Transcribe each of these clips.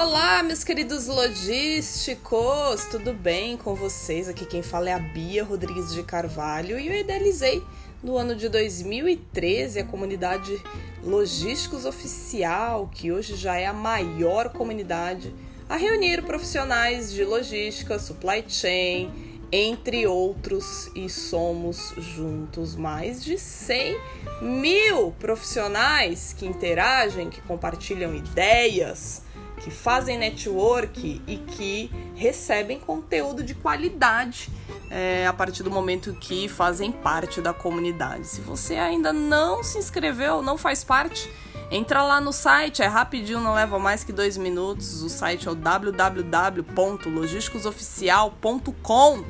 Olá, meus queridos logísticos, tudo bem com vocês? Aqui quem fala é a Bia Rodrigues de Carvalho e eu idealizei no ano de 2013 a comunidade Logísticos Oficial, que hoje já é a maior comunidade a reunir profissionais de logística, supply chain, entre outros, e somos juntos mais de 100 mil profissionais que interagem, que compartilham ideias, que fazem network e que recebem conteúdo de qualidade é, a partir do momento que fazem parte da comunidade. Se você ainda não se inscreveu, não faz parte, entra lá no site, é rapidinho, não leva mais que dois minutos. O site é o www.logisticosoficial.com.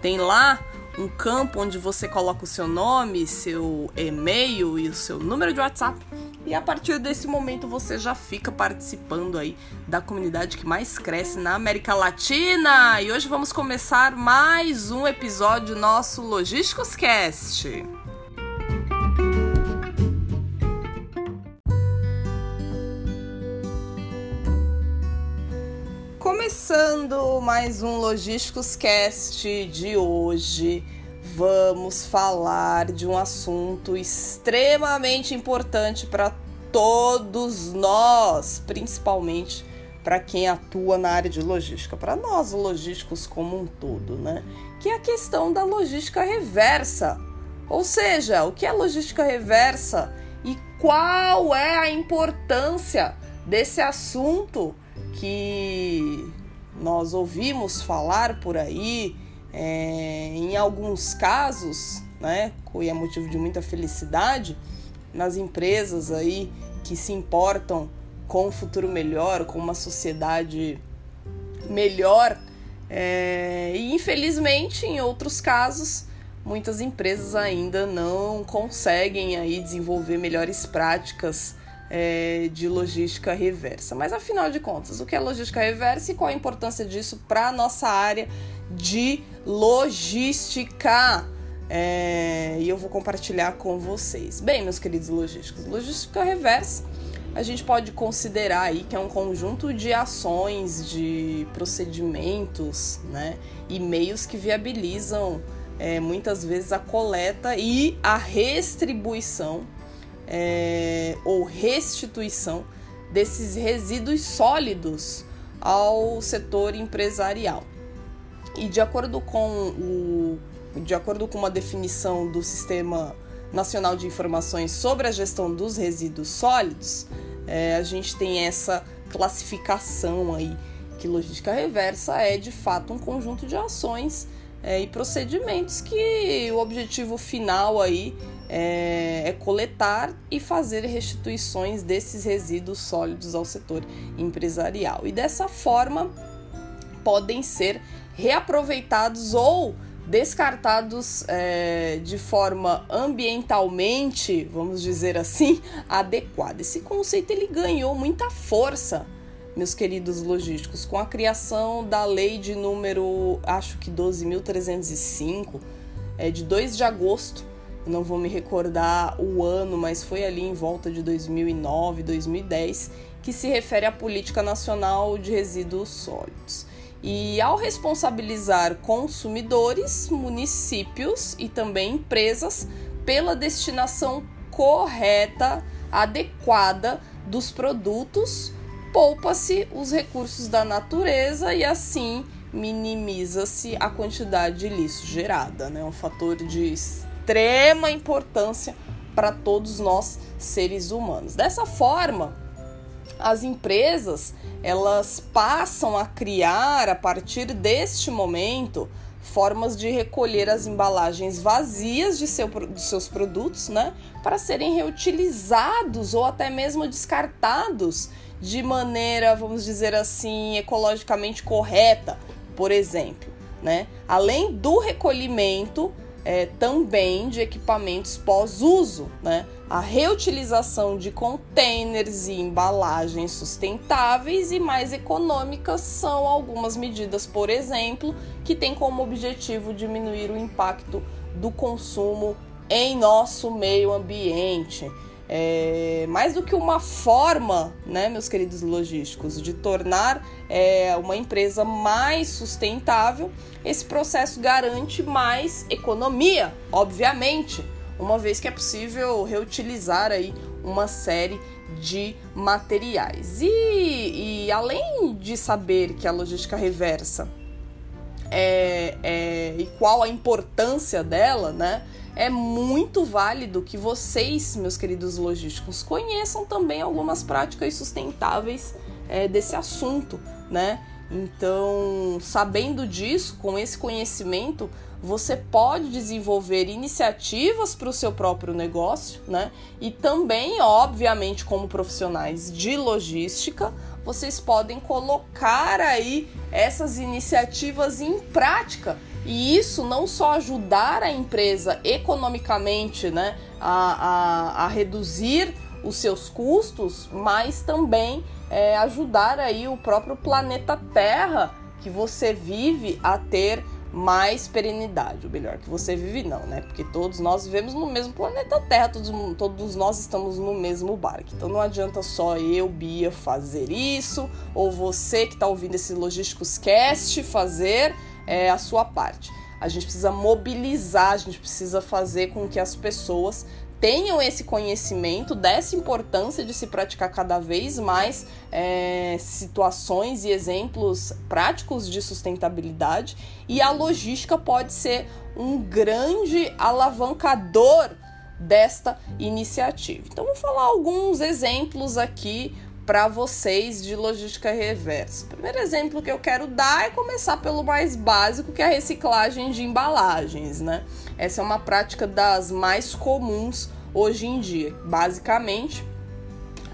Tem lá um campo onde você coloca o seu nome, seu e-mail e o seu número de WhatsApp. E a partir desse momento você já fica participando aí da comunidade que mais cresce na América Latina. E hoje vamos começar mais um episódio nosso Logísticos Cast. Mais um Logísticos Cast de hoje, vamos falar de um assunto extremamente importante para todos nós, principalmente para quem atua na área de logística, para nós logísticos como um todo, né? Que é a questão da logística reversa. Ou seja, o que é logística reversa e qual é a importância desse assunto que nós ouvimos falar por aí, é, em alguns casos, né, e é motivo de muita felicidade, nas empresas aí que se importam com um futuro melhor, com uma sociedade melhor. É, e infelizmente, em outros casos, muitas empresas ainda não conseguem aí desenvolver melhores práticas é, de logística reversa. Mas afinal de contas, o que é logística reversa e qual a importância disso para a nossa área de logística? É, e eu vou compartilhar com vocês. Bem, meus queridos logísticos, logística reversa a gente pode considerar aí que é um conjunto de ações, de procedimentos, né, e meios que viabilizam é, muitas vezes a coleta e a restribuição é, ou restituição desses resíduos sólidos ao setor empresarial. E de acordo com o de acordo com uma definição do Sistema Nacional de Informações sobre a Gestão dos Resíduos Sólidos, é, a gente tem essa classificação aí que logística reversa é de fato um conjunto de ações é, e procedimentos que o objetivo final aí é, é, coletar e fazer restituições desses resíduos sólidos ao setor empresarial. E dessa forma podem ser reaproveitados ou descartados é, de forma ambientalmente, vamos dizer assim, adequada. Esse conceito ele ganhou muita força, meus queridos logísticos, com a criação da lei de número, acho que 12.305, é, de 2 de agosto não vou me recordar o ano, mas foi ali em volta de 2009, 2010, que se refere à Política Nacional de Resíduos Sólidos. E ao responsabilizar consumidores, municípios e também empresas pela destinação correta, adequada dos produtos, poupa-se os recursos da natureza e assim minimiza-se a quantidade de lixo gerada, né? Um fator de extrema importância para todos nós seres humanos. Dessa forma, as empresas elas passam a criar a partir deste momento formas de recolher as embalagens vazias de, seu, de seus produtos, né, para serem reutilizados ou até mesmo descartados de maneira, vamos dizer assim, ecologicamente correta, por exemplo, né? Além do recolhimento é, também de equipamentos pós-uso, né? A reutilização de containers e embalagens sustentáveis e mais econômicas são algumas medidas, por exemplo, que têm como objetivo diminuir o impacto do consumo em nosso meio ambiente. É, mais do que uma forma, né, meus queridos logísticos, de tornar é, uma empresa mais sustentável, esse processo garante mais economia, obviamente, uma vez que é possível reutilizar aí uma série de materiais. E, e além de saber que a logística reversa é, é, e qual a importância dela, né? É muito válido que vocês, meus queridos logísticos, conheçam também algumas práticas sustentáveis é, desse assunto, né? Então, sabendo disso, com esse conhecimento, você pode desenvolver iniciativas para o seu próprio negócio, né? E também, obviamente, como profissionais de logística, vocês podem colocar aí essas iniciativas em prática. E isso não só ajudar a empresa economicamente, né, a, a, a reduzir os seus custos, mas também é, ajudar aí o próprio planeta Terra que você vive a ter mais perenidade, ou melhor, que você vive não, né? Porque todos nós vivemos no mesmo planeta Terra, todos, todos nós estamos no mesmo barco. Então não adianta só eu, Bia, fazer isso, ou você que está ouvindo esse Logísticos Cast fazer é, a sua parte. A gente precisa mobilizar, a gente precisa fazer com que as pessoas tenham esse conhecimento dessa importância de se praticar cada vez mais é, situações e exemplos práticos de sustentabilidade e a logística pode ser um grande alavancador desta iniciativa. Então, vou falar alguns exemplos aqui para vocês de logística reversa. O primeiro exemplo que eu quero dar é começar pelo mais básico, que é a reciclagem de embalagens, né? Essa é uma prática das mais comuns hoje em dia. Basicamente,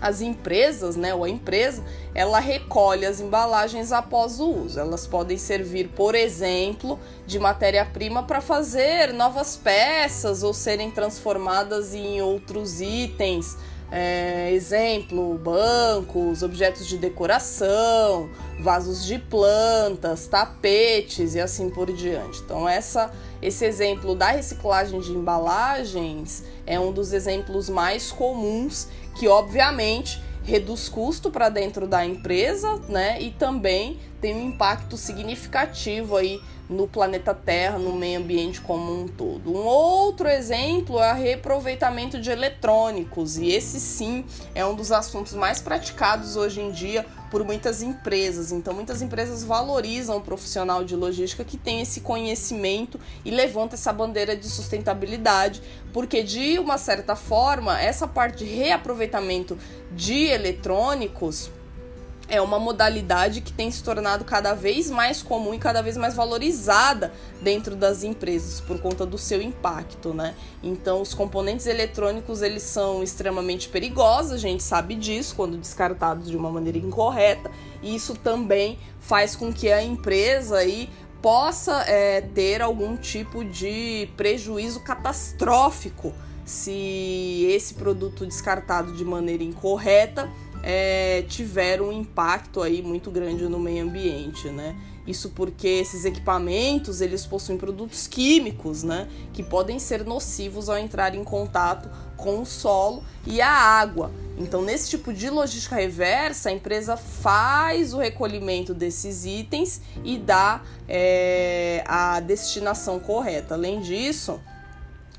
as empresas, né, ou a empresa, ela recolhe as embalagens após o uso. Elas podem servir, por exemplo, de matéria-prima para fazer novas peças ou serem transformadas em outros itens é, exemplo, bancos, objetos de decoração, vasos de plantas, tapetes e assim por diante. Então, essa, esse exemplo da reciclagem de embalagens é um dos exemplos mais comuns que, obviamente, reduz custo para dentro da empresa, né? E também tem um impacto significativo aí no planeta Terra, no meio ambiente como um todo. Um outro exemplo é o reaproveitamento de eletrônicos, e esse sim é um dos assuntos mais praticados hoje em dia por muitas empresas. Então, muitas empresas valorizam o profissional de logística que tem esse conhecimento e levanta essa bandeira de sustentabilidade, porque de uma certa forma, essa parte de reaproveitamento de eletrônicos é uma modalidade que tem se tornado cada vez mais comum e cada vez mais valorizada dentro das empresas por conta do seu impacto, né? Então, os componentes eletrônicos eles são extremamente perigosos, a gente sabe disso quando descartados de uma maneira incorreta. E isso também faz com que a empresa aí possa é, ter algum tipo de prejuízo catastrófico se esse produto descartado de maneira incorreta é, tiveram um impacto aí muito grande no meio ambiente, né? Isso porque esses equipamentos eles possuem produtos químicos, né, que podem ser nocivos ao entrar em contato com o solo e a água. Então, nesse tipo de logística reversa, a empresa faz o recolhimento desses itens e dá é, a destinação correta. Além disso,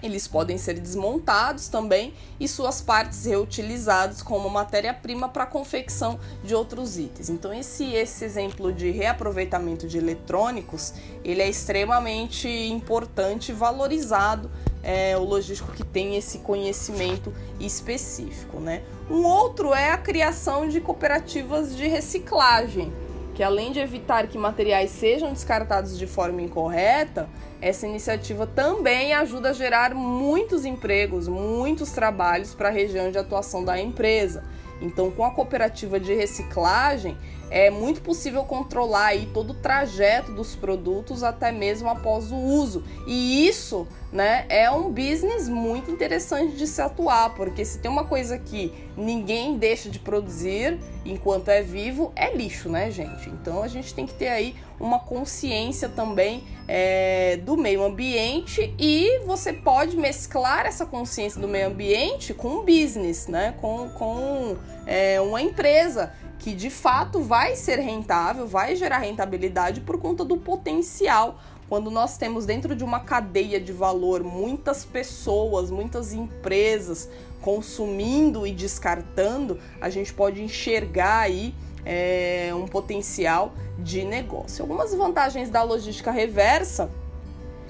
eles podem ser desmontados também e suas partes reutilizadas como matéria-prima para a confecção de outros itens. Então esse, esse exemplo de reaproveitamento de eletrônicos, ele é extremamente importante e valorizado é, o logístico que tem esse conhecimento específico, né? Um outro é a criação de cooperativas de reciclagem que além de evitar que materiais sejam descartados de forma incorreta, essa iniciativa também ajuda a gerar muitos empregos, muitos trabalhos para a região de atuação da empresa. Então, com a cooperativa de reciclagem, é muito possível controlar aí todo o trajeto dos produtos até mesmo após o uso. E isso, né, é um business muito interessante de se atuar, porque se tem uma coisa que ninguém deixa de produzir enquanto é vivo, é lixo, né, gente? Então a gente tem que ter aí uma consciência também é, do meio ambiente e você pode mesclar essa consciência do meio ambiente com um business, né? Com, com é, uma empresa que de fato vai ser rentável, vai gerar rentabilidade por conta do potencial. Quando nós temos dentro de uma cadeia de valor muitas pessoas, muitas empresas consumindo e descartando, a gente pode enxergar aí é, um potencial de negócio. Algumas vantagens da logística reversa,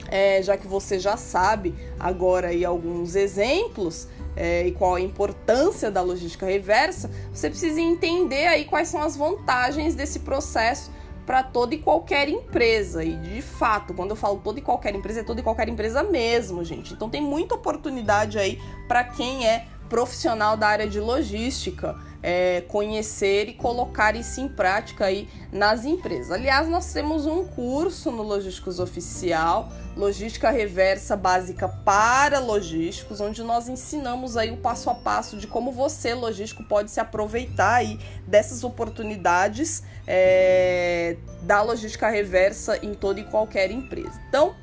é, já que você já sabe agora aí alguns exemplos, é, e qual a importância da logística reversa, você precisa entender aí quais são as vantagens desse processo para toda e qualquer empresa. E de fato, quando eu falo toda e qualquer empresa, é toda e qualquer empresa mesmo, gente. Então tem muita oportunidade aí para quem é profissional da área de logística é, conhecer e colocar isso em prática aí nas empresas. Aliás, nós temos um curso no Logísticos Oficial, Logística Reversa Básica para Logísticos, onde nós ensinamos aí o passo a passo de como você, logístico, pode se aproveitar aí dessas oportunidades é, da logística reversa em toda e qualquer empresa. Então,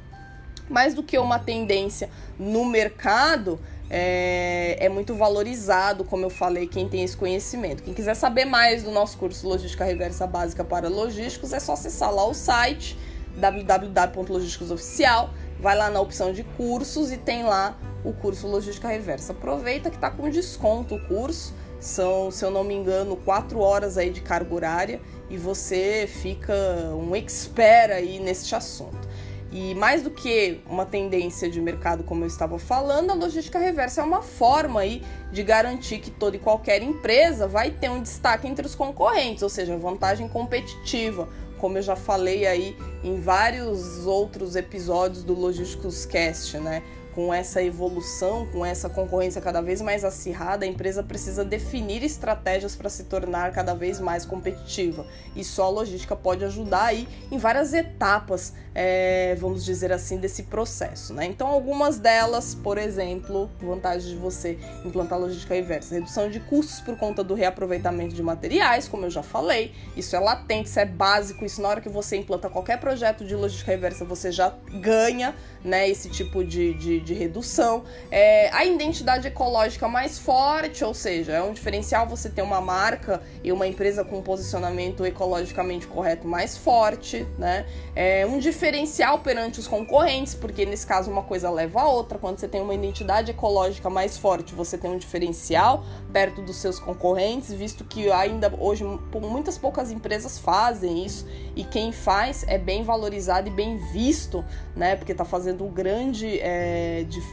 mais do que uma tendência no mercado, é, é, muito valorizado, como eu falei, quem tem esse conhecimento. Quem quiser saber mais do nosso curso Logística Reversa Básica para Logísticos, é só acessar lá o site www.logísticosoficial, vai lá na opção de cursos e tem lá o curso Logística Reversa. Aproveita que está com desconto o curso, são, se eu não me engano, quatro horas aí de carga horária e você fica um expert aí neste assunto. E mais do que uma tendência de mercado, como eu estava falando, a logística reversa é uma forma aí de garantir que toda e qualquer empresa vai ter um destaque entre os concorrentes, ou seja, vantagem competitiva, como eu já falei aí em vários outros episódios do Logísticos Cast, né? Com essa evolução, com essa concorrência cada vez mais acirrada, a empresa precisa definir estratégias para se tornar cada vez mais competitiva. E só a logística pode ajudar aí em várias etapas, é, vamos dizer assim, desse processo. Né? Então, algumas delas, por exemplo, vantagem de você implantar logística inversa, redução de custos por conta do reaproveitamento de materiais, como eu já falei, isso é latente, isso é básico, isso na hora que você implanta qualquer projeto de logística reversa, você já ganha né, esse tipo de, de, de redução. É, a identidade ecológica mais forte, ou seja, é um diferencial você ter uma marca e uma empresa com um posicionamento ecologicamente correto mais forte, né? É um diferencial perante os concorrentes, porque nesse caso uma coisa leva a outra. Quando você tem uma identidade ecológica mais forte, você tem um diferencial perto dos seus concorrentes, visto que ainda hoje muitas poucas empresas fazem isso e quem faz é bem valorizado e bem visto, né? Porque está fazendo um grande, é,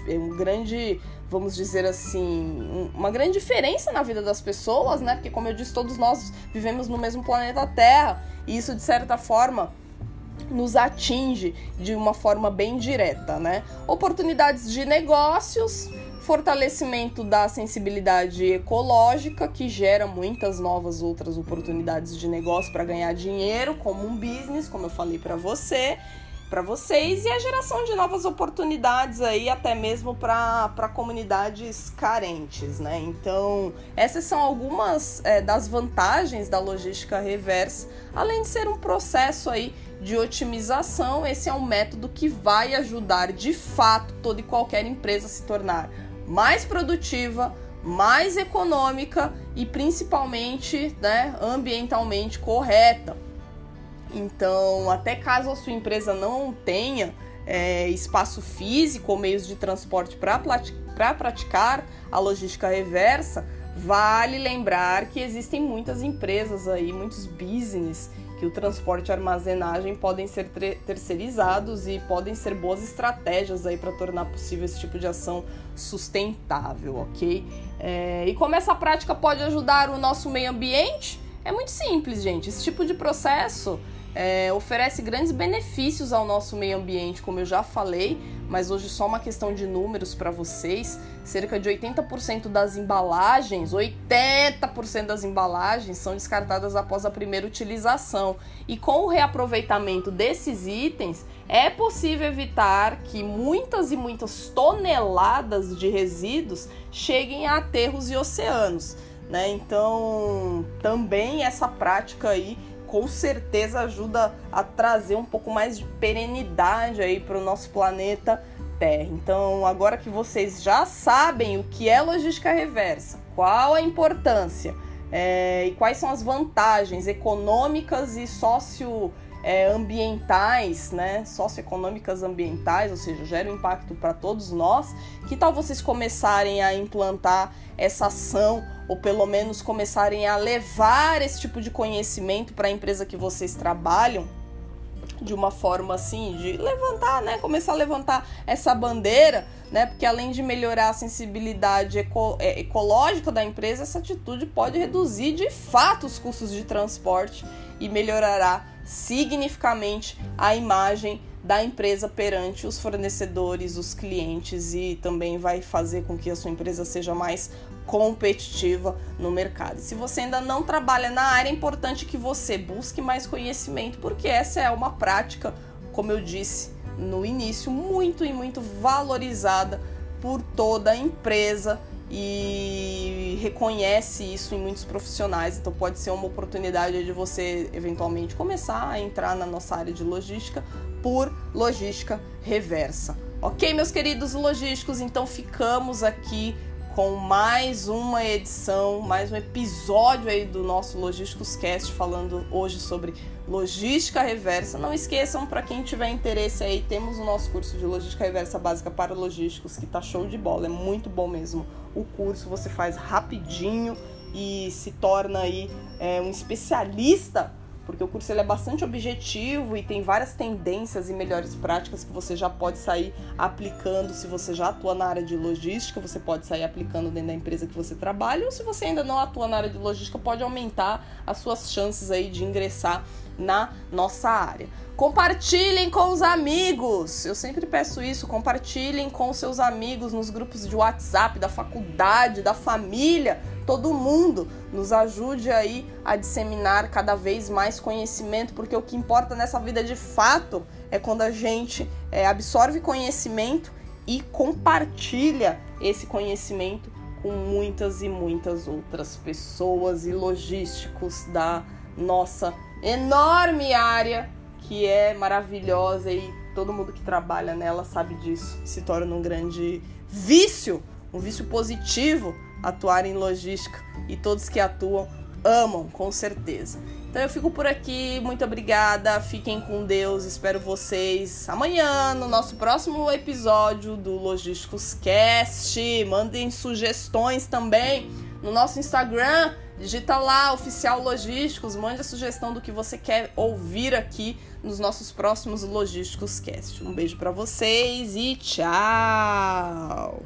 um grande, vamos dizer assim, uma grande diferença na vida das pessoas, né? Porque como eu disse, todos nós vivemos no mesmo planeta Terra e isso de certa forma nos atinge de uma forma bem direta, né? Oportunidades de negócios, fortalecimento da sensibilidade ecológica, que gera muitas novas outras oportunidades de negócio para ganhar dinheiro, como um business, como eu falei para você, para vocês e a geração de novas oportunidades aí até mesmo para comunidades carentes, né? Então essas são algumas é, das vantagens da logística reversa, além de ser um processo aí de otimização, esse é um método que vai ajudar de fato toda e qualquer empresa a se tornar mais produtiva, mais econômica e principalmente né, ambientalmente correta. Então, até caso a sua empresa não tenha é, espaço físico ou meios de transporte para praticar a logística reversa, vale lembrar que existem muitas empresas aí, muitos business que o transporte e armazenagem podem ser terceirizados e podem ser boas estratégias aí para tornar possível esse tipo de ação sustentável, ok? É, e como essa prática pode ajudar o nosso meio ambiente? É muito simples, gente. Esse tipo de processo é, oferece grandes benefícios ao nosso meio ambiente, como eu já falei, mas hoje só uma questão de números para vocês. Cerca de 80% das embalagens, 80% das embalagens são descartadas após a primeira utilização. E com o reaproveitamento desses itens, é possível evitar que muitas e muitas toneladas de resíduos cheguem a aterros e oceanos. Né? Então, também essa prática aí com certeza ajuda a trazer um pouco mais de perenidade aí para o nosso planeta Terra. Então, agora que vocês já sabem o que é logística reversa, qual a importância é, e quais são as vantagens econômicas e socio é, né, socioeconômicas ambientais, ou seja, geram impacto para todos nós. Que tal vocês começarem a implantar essa ação ou pelo menos começarem a levar esse tipo de conhecimento para a empresa que vocês trabalham? de uma forma assim, de levantar, né? Começar a levantar essa bandeira, né? Porque além de melhorar a sensibilidade eco é, ecológica da empresa, essa atitude pode reduzir de fato os custos de transporte e melhorará significativamente a imagem da empresa perante os fornecedores, os clientes e também vai fazer com que a sua empresa seja mais competitiva no mercado. Se você ainda não trabalha na área, é importante que você busque mais conhecimento, porque essa é uma prática, como eu disse no início, muito e muito valorizada por toda a empresa e reconhece isso em muitos profissionais, então pode ser uma oportunidade de você eventualmente começar a entrar na nossa área de logística por logística reversa. Ok, meus queridos logísticos, então ficamos aqui com mais uma edição, mais um episódio aí do nosso Logísticos Cast falando hoje sobre logística reversa. Não esqueçam para quem tiver interesse aí, temos o nosso curso de logística reversa básica para logísticos que tá show de bola, é muito bom mesmo. O curso você faz rapidinho e se torna aí é, um especialista porque o curso ele é bastante objetivo e tem várias tendências e melhores práticas que você já pode sair aplicando se você já atua na área de logística, você pode sair aplicando dentro da empresa que você trabalha, ou se você ainda não atua na área de logística, pode aumentar as suas chances aí de ingressar na nossa área. Compartilhem com os amigos. Eu sempre peço isso, compartilhem com seus amigos nos grupos de WhatsApp, da faculdade, da família, todo mundo. Nos ajude aí a disseminar cada vez mais conhecimento, porque o que importa nessa vida de fato é quando a gente é, absorve conhecimento e compartilha esse conhecimento com muitas e muitas outras pessoas e logísticos da nossa enorme área que é maravilhosa e todo mundo que trabalha nela sabe disso. Se torna um grande vício, um vício positivo atuar em logística e todos que atuam amam, com certeza. Então eu fico por aqui, muito obrigada, fiquem com Deus, espero vocês amanhã no nosso próximo episódio do Logísticos Cast. Mandem sugestões também no nosso Instagram, digita lá oficial Logísticos, mande a sugestão do que você quer ouvir aqui nos nossos próximos Logísticos Cast. Um beijo para vocês e tchau.